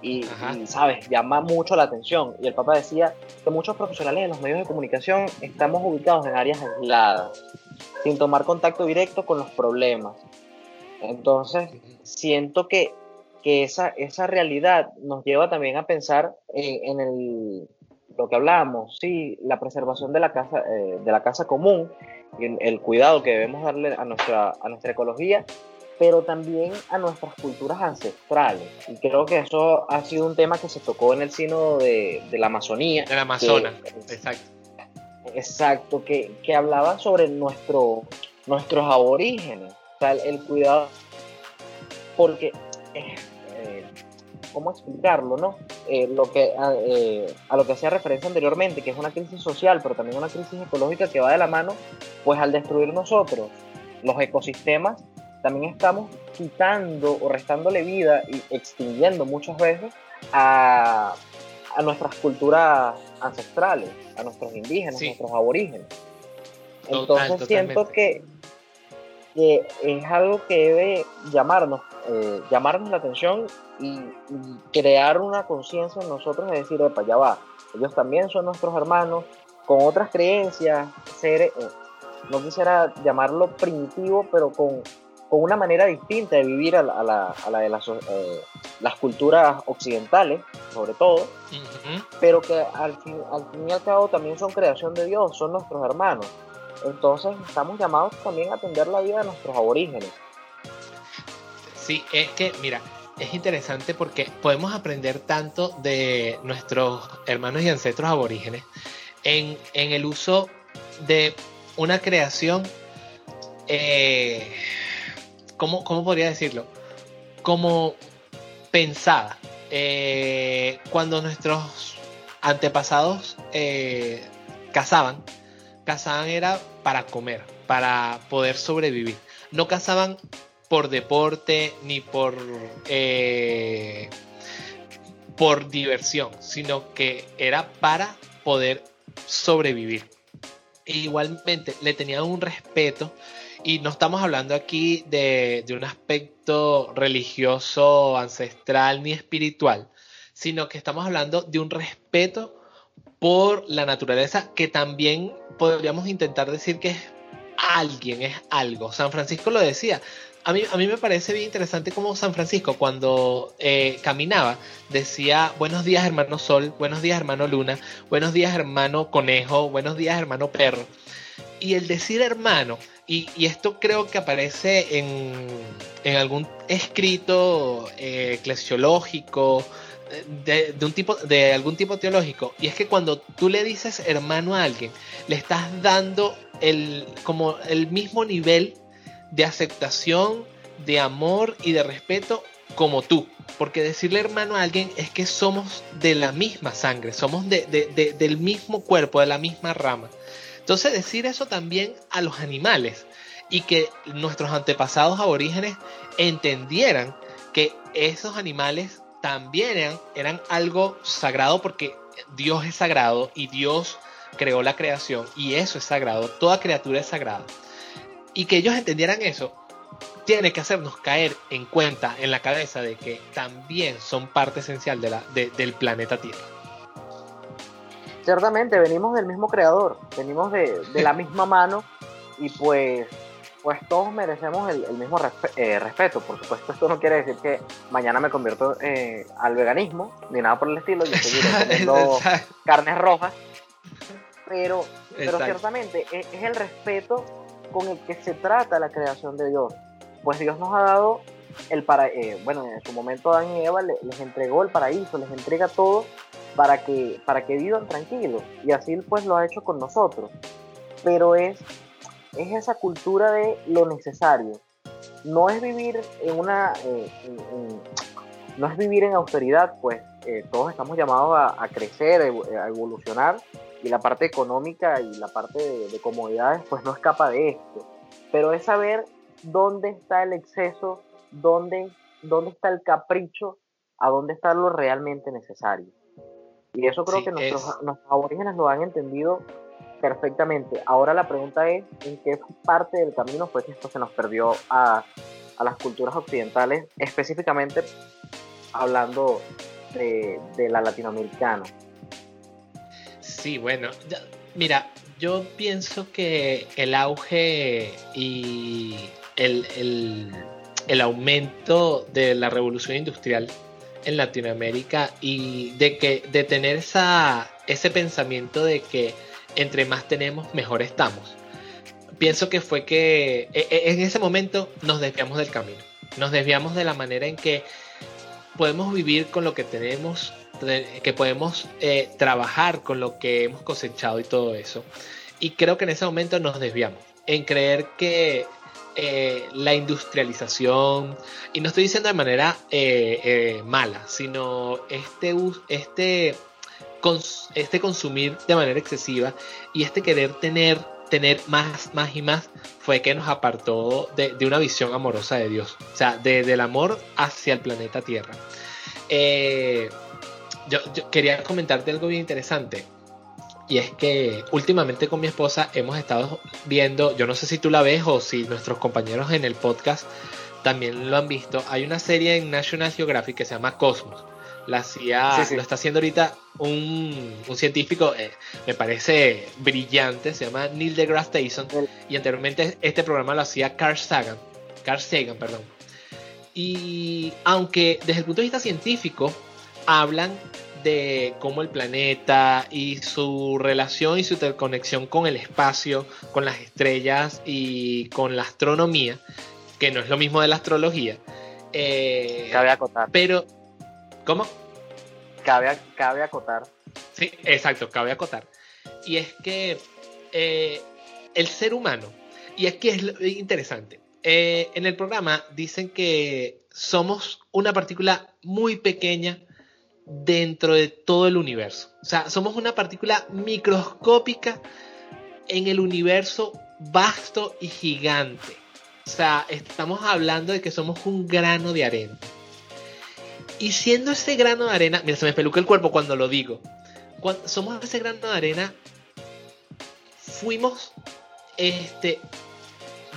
y, y, sabes, llama mucho la atención. Y el Papa decía que muchos profesionales en los medios de comunicación estamos ubicados en áreas aisladas, sin tomar contacto directo con los problemas. Entonces, siento que, esa, esa realidad nos lleva también a pensar en, el, lo que hablábamos, sí, la preservación de la casa, eh, de la casa común, y el, cuidado que debemos darle a nuestra, a nuestra ecología, pero también a nuestras culturas ancestrales. Y creo que eso ha sido un tema que se tocó en el sino de, la Amazonía. De la Amazonas, exacto. Exacto, que, que, hablaba sobre nuestro, nuestros aborígenes, el cuidado porque, eh, eh, ¿cómo explicarlo, no? Eh, lo que, a, lo que hacía referencia anteriormente, que es una crisis social, pero también una crisis ecológica que va de la mano, pues al destruir nosotros los ecosistemas, también estamos quitando o restándole vida y extinguiendo muchas veces a, a nuestras culturas ancestrales, a nuestros indígenas, a nuestros aborígenes. Entonces siento que, que es algo que debe llamarnos eh, llamarnos la atención y, crear una conciencia en nosotros de decir, epa, ya va, ellos también son nuestros hermanos, con otras creencias, ser, eh, no quisiera llamarlo primitivo, pero con, con, una manera distinta de vivir a la, a la, de las, eh, las culturas occidentales, sobre todo, pero que al fin, al fin y al cabo también son creación de Dios, son nuestros hermanos. Entonces estamos llamados también a atender la vida de nuestros aborígenes. Sí, es que, mira, es interesante porque podemos aprender tanto de nuestros hermanos y ancestros aborígenes en, el uso de una creación, eh, ¿cómo, podría decirlo? Como pensada. Eh, cuando nuestros antepasados eh, cazaban, cazaban era para comer, para poder sobrevivir. No cazaban por deporte ni por, eh, por diversión, sino que era para poder sobrevivir. E igualmente le tenían un respeto y no estamos hablando aquí de, de, un aspecto religioso, ancestral ni espiritual, sino que estamos hablando de un respeto por la naturaleza que también podríamos intentar decir que es alguien, es algo. San Francisco lo decía, a mí, a mí me parece bien interesante como San Francisco cuando eh, caminaba decía buenos días hermano sol, buenos días hermano luna, buenos días hermano conejo, buenos días hermano perro. Y el decir hermano, y, esto creo que aparece en, en algún escrito eh, eclesiológico, de, un tipo, de algún tipo teológico, y es que cuando tú le dices hermano a alguien, le estás dando el, como el mismo nivel de aceptación, de amor y de respeto como tú. Porque decirle hermano a alguien es que somos de la misma sangre, somos de, del mismo cuerpo, de la misma rama. Entonces decir eso también a los animales y que nuestros antepasados aborígenes entendieran que esos animales también eran, algo sagrado porque Dios es sagrado y Dios creó la creación y eso es sagrado, toda criatura es sagrada y que ellos entendieran eso, tiene que hacernos caer en cuenta en la cabeza de que también son parte esencial de la, del planeta Tierra. Ciertamente, venimos del mismo creador, venimos de, la misma mano y pues, pues todos merecemos el, mismo eh, respeto. Por supuesto, esto no quiere decir que mañana me convierto eh, al veganismo, ni nada por el estilo, yo seguiré comiendo carnes rojas, pero, pero ciertamente es el respeto con el que se trata la creación de Dios. Pues Dios nos ha dado el para, eh, bueno, en su momento Adán y Eva les, entregó el paraíso, les entrega todo para que, para que vivan tranquilos. Y así pues lo ha hecho con nosotros. Pero es, es esa cultura de lo necesario. No es vivir en una, eh, no es vivir en austeridad, pues eh, todos estamos llamados a, crecer, a evolucionar, y la parte económica y la parte de, comodidades pues no escapa de esto. Pero es saber dónde está el exceso, dónde, dónde está el capricho, a dónde está lo realmente necesario. Y eso creo que nuestros, nuestros aborígenes lo han entendido perfectamente. Ahora la pregunta es, ¿en qué parte del camino fue que esto se nos perdió a, a las culturas occidentales, específicamente hablando de, de la latinoamericana? Sí, bueno, mira, yo pienso que el auge y el, aumento de la revolución industrial en Latinoamérica y de que de tener esa, ese pensamiento de que entre más tenemos, mejor estamos. Pienso que fue que e, e, en ese momento nos desviamos del camino, nos desviamos de la manera en que podemos vivir con lo que tenemos que podemos eh, trabajar con lo que hemos cosechado y todo eso. Y creo que en ese momento nos desviamos en creer que eh, la industrialización, y no estoy diciendo de manera eh, mala, sino este, este, este consumir de manera excesiva y este querer tener, tener más, más y más fue que nos apartó de, una visión amorosa de Dios, o sea, del amor hacia el planeta Tierra. Eh, yo, quería comentarte algo bien interesante. Y es que últimamente con mi esposa hemos estado viendo, yo no sé si tú la ves o si nuestros compañeros en el podcast también lo han visto. Hay una serie en National Geographic que se llama Cosmos. La hacía, lo está haciendo ahorita un, científico, eh, me parece brillante, se llama Neil deGrasse Tyson. Y anteriormente este programa lo hacía Carl Sagan. Carl Sagan, perdón. Y aunque desde el punto de vista científico hablan de cómo el planeta y su relación y su interconexión con el espacio, con las estrellas y con la astronomía, que no es lo mismo de la astrología. Eh, cabe acotar. Pero, ¿cómo? Cabe, cabe acotar. Sí, exacto, cabe acotar. Y es que eh, el ser humano, y es que es interesante, eh, en el programa dicen que somos una partícula muy pequeña dentro de todo el universo. O sea, somos una partícula microscópica en el universo vasto y gigante. O sea, estamos hablando de que somos un grano de arena. Y siendo ese grano de arena, mira, se me peluca el cuerpo cuando lo digo. Cuando somos ese grano de arena, fuimos, este,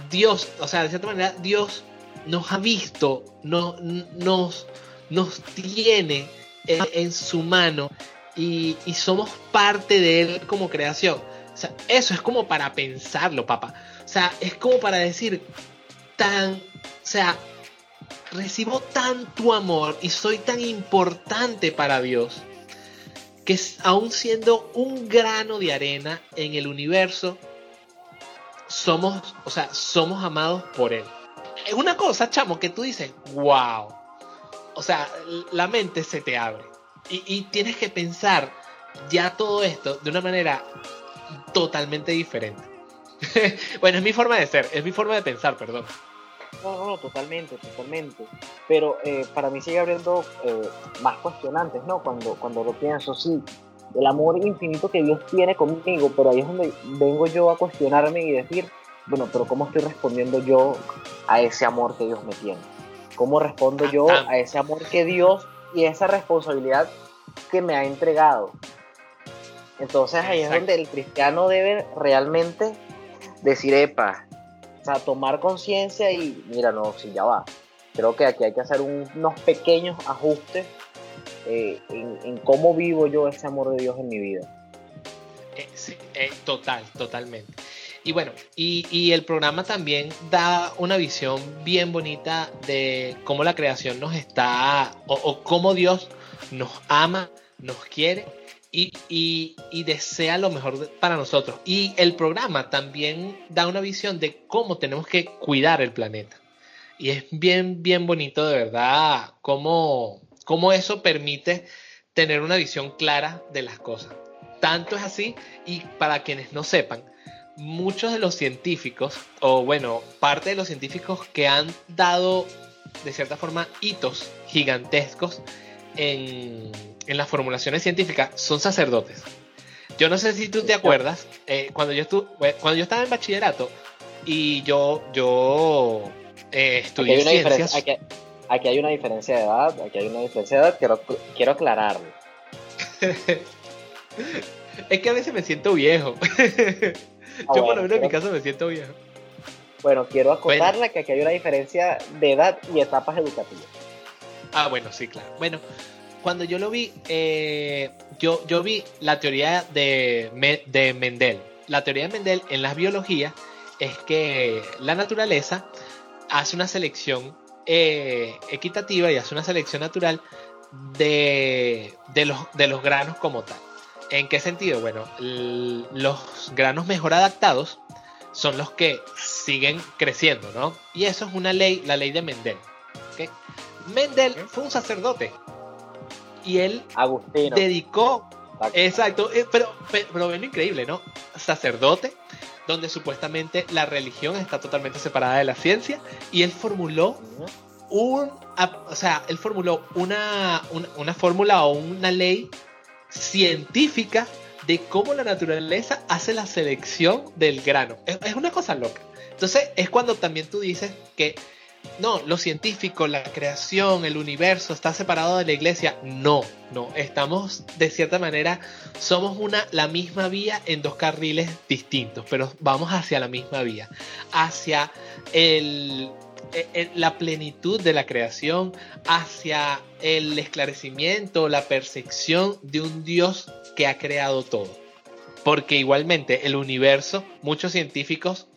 Dios, o sea, de cierta manera, Dios nos ha visto, no, nos, nos tiene en, su mano y, somos parte de él como creación. O sea, eso es como para pensarlo, papá. O sea, es como para decir, tan, o sea, recibo tanto amor y soy tan importante para Dios que aún siendo un grano de arena en el universo, somos, o sea, somos amados por Él. Es una cosa, chamo, que tú dices, wow. O sea, la mente se te abre. Y, tienes que pensar ya todo esto de una manera totalmente diferente. bueno, es mi forma de ser, es mi forma de pensar, perdón. No, no, totalmente, totalmente. Pero eh, para mí sigue abriendo eh, más cuestionantes, ¿no? Cuando, cuando lo pienso, sí, el amor infinito que Dios tiene conmigo, pero ahí es donde vengo yo a cuestionarme y decir, bueno, pero ¿cómo estoy respondiendo yo a ese amor que Dios me tiene? ¿Cómo respondo yo a ese amor que Dios y esa responsabilidad que me ha entregado? Entonces ahí es donde el cristiano debe realmente decir, epa, sea, tomar conciencia y mira, no, si ya va. Creo que aquí hay que hacer unos pequeños ajustes eh, en, cómo vivo yo ese amor de Dios en mi vida. Eh, eh, total, totalmente. Y bueno, y, el programa también da una visión bien bonita de cómo la creación nos está, o, cómo Dios nos ama, nos quiere y, y, desea lo mejor para nosotros. Y el programa también da una visión de cómo tenemos que cuidar el planeta. Y es bien, bien bonito de verdad cómo, cómo eso permite tener una visión clara de las cosas. Tanto es así, y para quienes no sepan, muchos de los científicos, o bueno, parte de los científicos que han dado de cierta forma hitos gigantescos en, las formulaciones científicas son sacerdotes. Yo no sé si tú te acuerdas, eh, cuando, yo estuve, cuando yo estaba en bachillerato y yo, yo eh, estudié ciencias. Aquí, hay una diferencia de edad, aquí hay una diferencia de edad, quiero, quiero aclararlo. es que a veces me siento viejo. Ah, Yo por lo menos en mi caso me siento viejo. Bueno, quiero acotarle que aquí hay una diferencia de edad y etapas educativas. Ah, bueno, sí, claro. Bueno, cuando yo lo vi, eh, yo, yo vi la teoría de, de Mendel. La teoría de Mendel en las biologías es que la naturaleza hace una selección eh, equitativa y hace una selección natural de, de, los, de los granos como tal. ¿En qué sentido? Bueno, los granos mejor adaptados son los que siguen creciendo, ¿no? Y eso es una ley, la ley de Mendel. Mendel fue un sacerdote y él dedicó, exacto, eh, pero, pero, lo increíble, ¿no? Sacerdote, donde supuestamente la religión está totalmente separada de la ciencia y él formuló un, o sea, él formuló una, una, una fórmula o una ley científica de cómo la naturaleza hace la selección del grano. Es, una cosa loca. Entonces es cuando también tú dices que no, lo científico, la creación, el universo está separado de la iglesia. No, no, estamos de cierta manera, somos una, la misma vía en dos carriles distintos, pero vamos hacia la misma vía, hacia eh, eh, la plenitud de la creación hacia el esclarecimiento, la percepción de un Dios que ha creado todo. Porque igualmente el universo, muchos científicos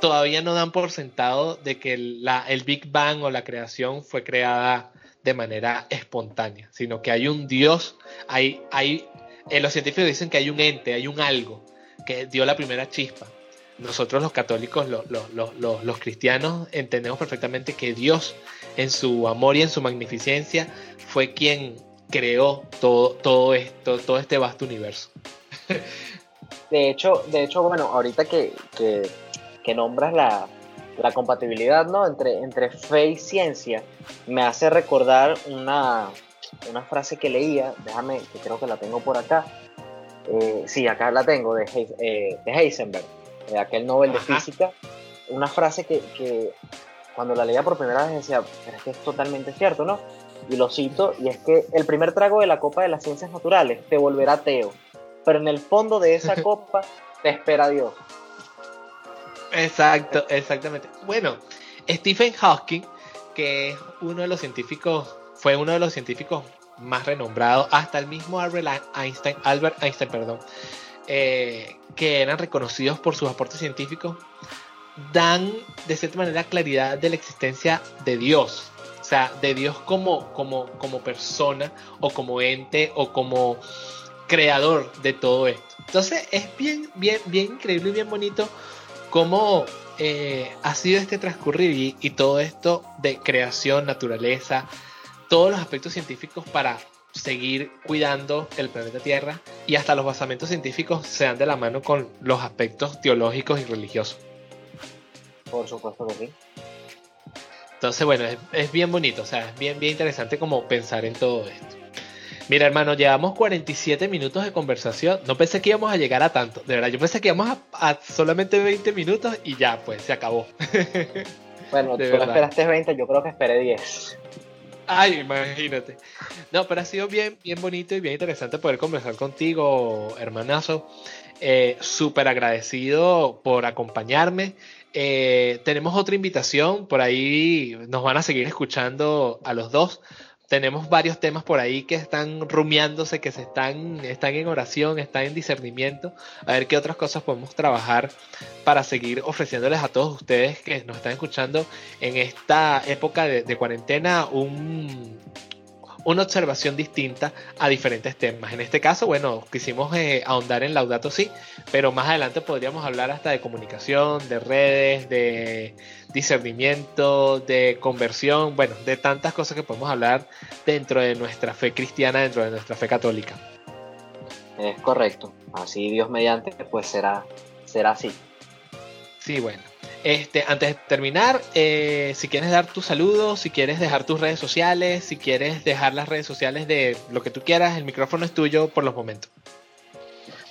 todavía no dan por sentado de que el Big Bang o la creación fue creada de manera espontánea, sino que hay un Dios, hay, hay, eh, los científicos dicen que hay un ente, hay un algo que dio la primera chispa. Nosotros los católicos, los cristianos, entendemos perfectamente que Dios, en su amor y en su magnificencia, fue quien creó todo, todo esto, todo este vasto universo. De hecho, de hecho, bueno, ahorita que, que, nombras la, la, compatibilidad ¿no? entre, entre fe y ciencia, me hace recordar una, una frase que leía, déjame, que creo que la tengo por acá. Eh, sí, acá la tengo, de, eh, de Heisenberg, de aquel Nobel de Física. Una frase que, que, cuando la leía por primera vez decía, pero es que es totalmente cierto, ¿no? Y lo cito, y es que el primer trago de la copa de las ciencias naturales te volverá ateo, pero en el fondo de esa copa te espera Dios. Exacto, exactamente. Bueno, Stephen Hawking, que es uno de los científicos, fue uno de los científicos más renombrados, hasta el mismo Albert Einstein, Albert Einstein, perdón, eh, que eran reconocidos por sus aportes científicos, dan de cierta manera claridad de la existencia de Dios. O sea, de Dios como, como, como persona o como ente o como creador de todo esto. Entonces es bien, bien, bien increíble y bien bonito cómo eh, ha sido este transcurrir y, todo esto de creación, naturaleza, todos los aspectos científicos para seguir cuidando el planeta Tierra y hasta los basamentos científicos se dan de la mano con los aspectos teológicos y religiosos. Por supuesto que sí. Entonces, bueno, es, es, bien bonito, o sea, es bien, bien interesante como pensar en todo esto. Mira, hermano, llevamos 47 minutos de conversación. No pensé que íbamos a llegar a tanto. De verdad, yo pensé que íbamos a, solamente 20 minutos y ya, pues se acabó. Bueno, tú esperaste 20, yo creo que esperé 10. Ay, imagínate. No, pero ha sido bien, bien bonito y bien interesante poder conversar contigo, hermanazo. Eh, Súper agradecido por acompañarme. Eh, tenemos otra invitación, por ahí nos van a seguir escuchando a los dos tenemos varios temas por ahí que están rumiándose, que se están, están en oración, están en discernimiento, a ver qué otras cosas podemos trabajar para seguir ofreciéndoles a todos ustedes que nos están escuchando en esta época de cuarentena un, una observación distinta a diferentes temas. En este caso, bueno, quisimos eh, ahondar en Laudato sí, pero más adelante podríamos hablar hasta de comunicación, de redes, de discernimiento, de conversión, bueno, de tantas cosas que podemos hablar dentro de nuestra fe cristiana, dentro de nuestra fe católica. Es correcto, así Dios mediante, pues será, será así. Sí, bueno. Este, antes de terminar, eh, si quieres dar tus saludos, si quieres dejar tus redes sociales, si quieres dejar las redes sociales de lo que tú quieras, el micrófono es tuyo por los momentos.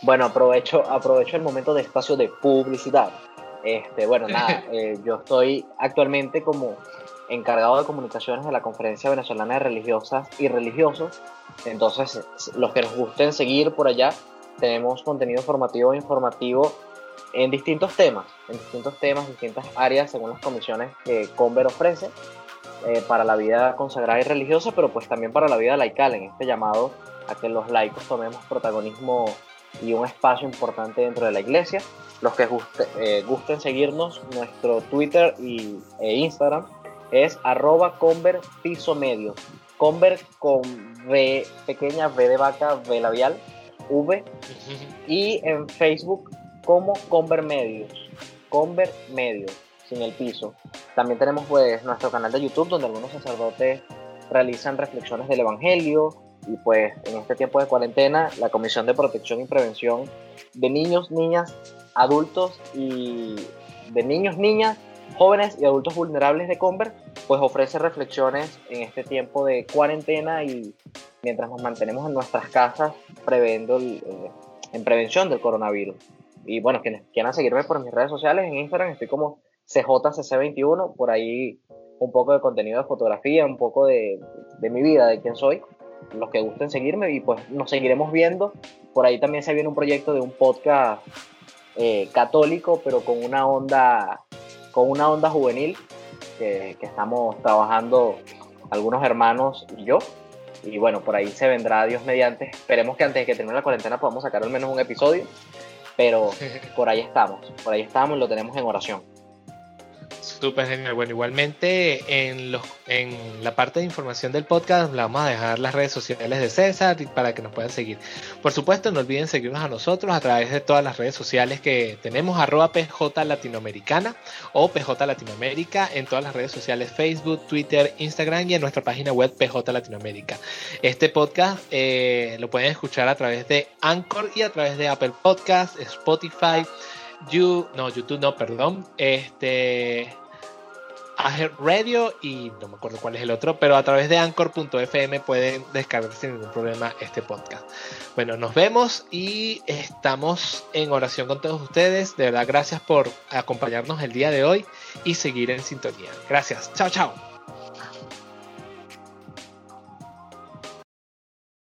Bueno, aprovecho, aprovecho el momento de espacio de publicidad. Este, bueno, nada, eh, yo estoy actualmente como encargado de comunicaciones de la Conferencia Venezolana de Religiosas y Religiosos. Entonces, los que nos gusten seguir por allá, tenemos contenido formativo e informativo en distintos temas, en distintos temas, distintas áreas según las comisiones que Conver ofrece eh, para la vida consagrada y religiosa, pero pues también para la vida laical, en este llamado a que los laicos tomemos protagonismo y un espacio importante dentro de la iglesia. Los que eh, gusten seguirnos, nuestro Twitter y, e Instagram es arroba conver piso medio. Conver con V pequeña, V de vaca, V labial, V. Y en Facebook como Conver Medios. Conver Medios, sin el piso. También tenemos pues nuestro canal de YouTube donde algunos sacerdotes realizan reflexiones del Evangelio y pues en este tiempo de cuarentena la Comisión de Protección y Prevención de Niños, Niñas, Adultos y de niños, niñas, jóvenes y adultos vulnerables de Conver pues ofrece reflexiones en este tiempo de cuarentena y mientras nos mantenemos en nuestras casas previendo eh, en prevención del coronavirus. Y bueno, quienes quieran seguirme por mis redes sociales, en Instagram estoy como CJCC21, por ahí un poco de contenido de fotografía, un poco de, de mi vida, de quién soy, los que gusten seguirme y pues nos seguiremos viendo. Por ahí también se viene un proyecto de un podcast eh, católico, pero con una onda, con una onda juvenil que, que, estamos trabajando algunos hermanos y yo. Y bueno, por ahí se vendrá Dios mediante. Esperemos que antes de que termine la cuarentena podamos sacar al menos un episodio pero por ahí estamos, por ahí estamos y lo tenemos en oración. Súper genial. Bueno, igualmente en, los, en la parte de información del podcast vamos a dejar las redes sociales de César para que nos puedan seguir. Por supuesto, no olviden seguirnos a nosotros a través de todas las redes sociales que tenemos, arroba PJ Latinoamericana o PJ Latinoamérica en todas las redes sociales, Facebook, Twitter, Instagram y en nuestra página web PJ Latinoamérica. Este podcast eh, lo pueden escuchar a través de Anchor y a través de Apple Podcast, Spotify, You, no, YouTube no, perdón, este, Radio y no me acuerdo cuál es el otro, pero a través de anchor.fm pueden descargar sin ningún problema este podcast. Bueno, nos vemos y estamos en oración con todos ustedes. De verdad, gracias por acompañarnos el día de hoy y seguir en sintonía. Gracias. Chao, chao.